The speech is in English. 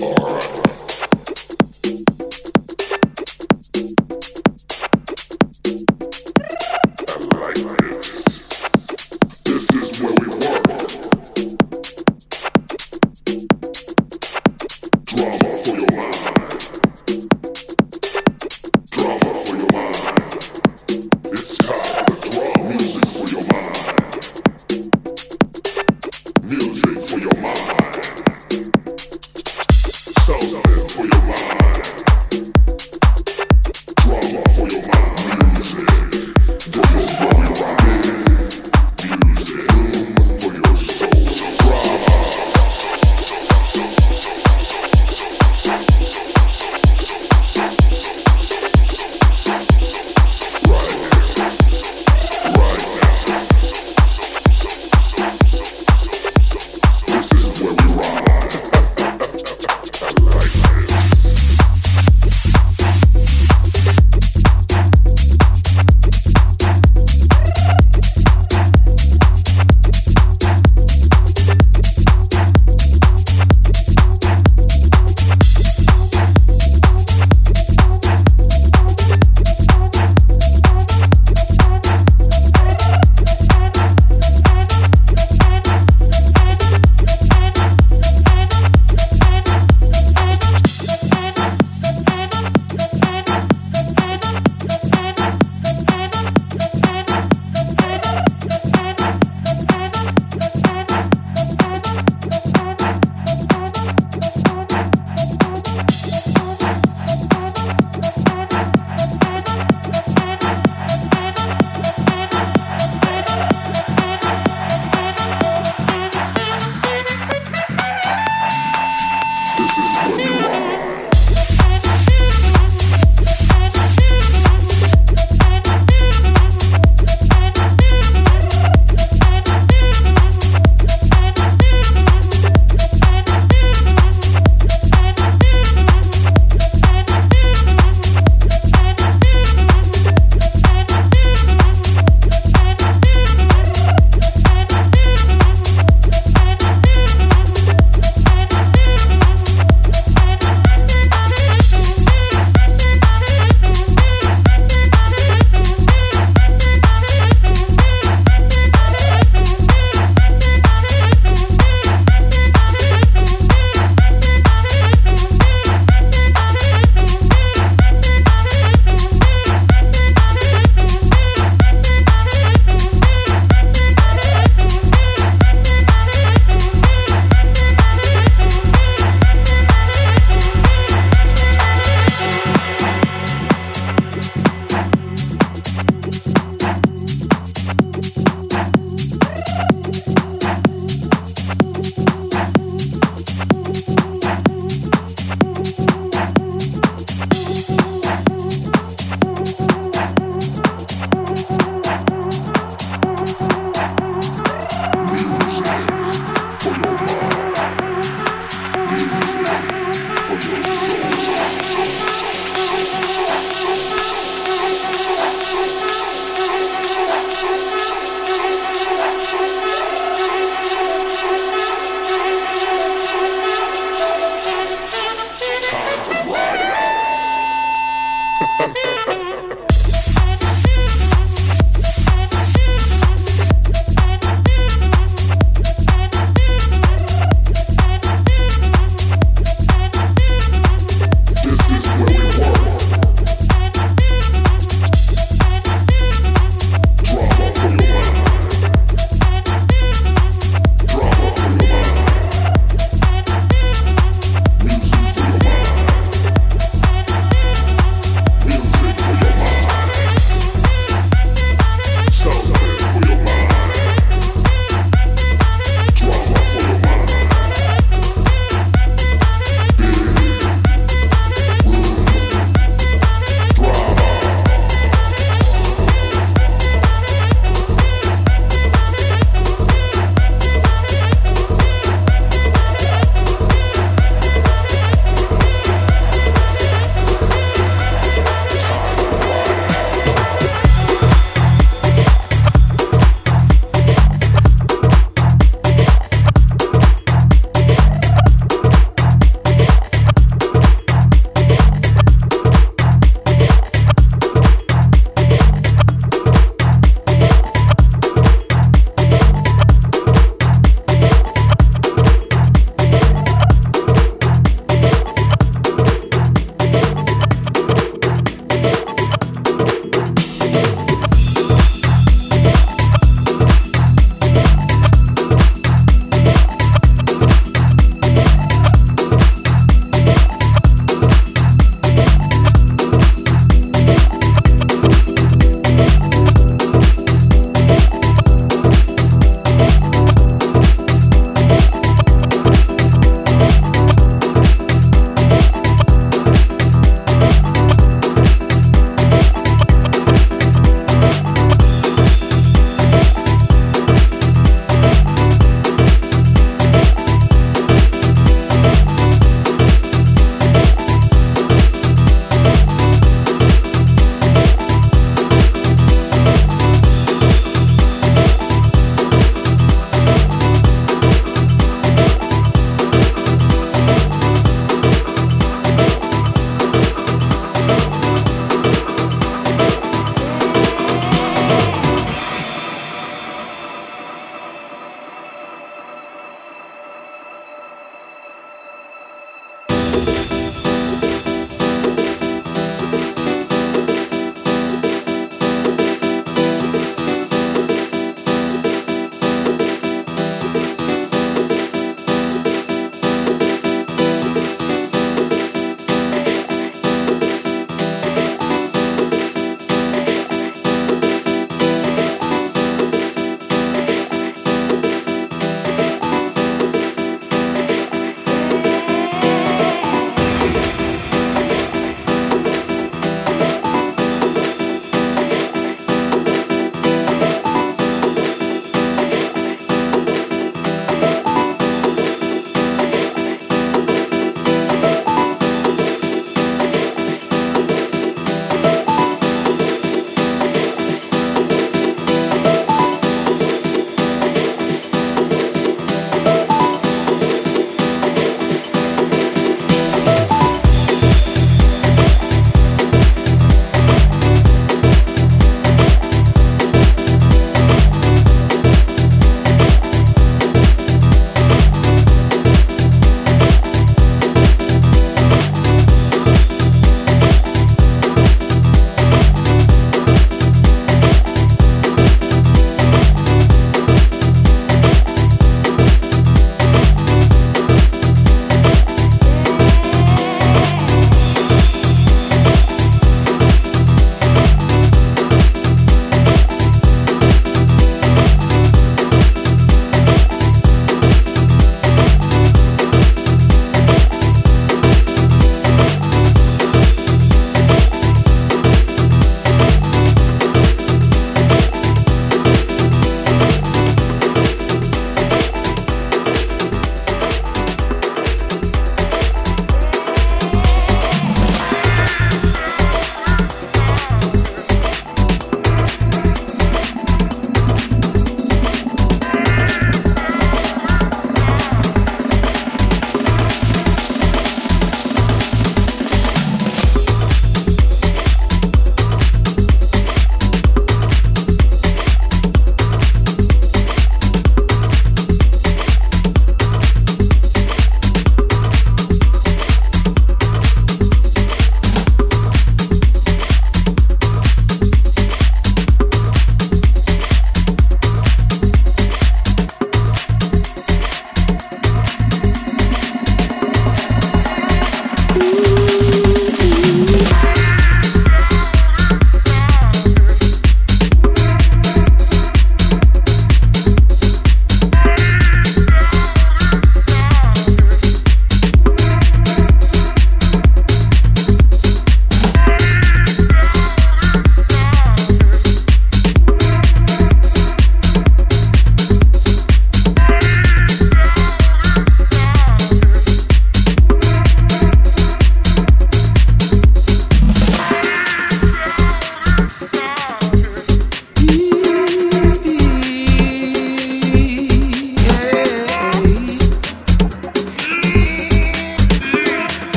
All right.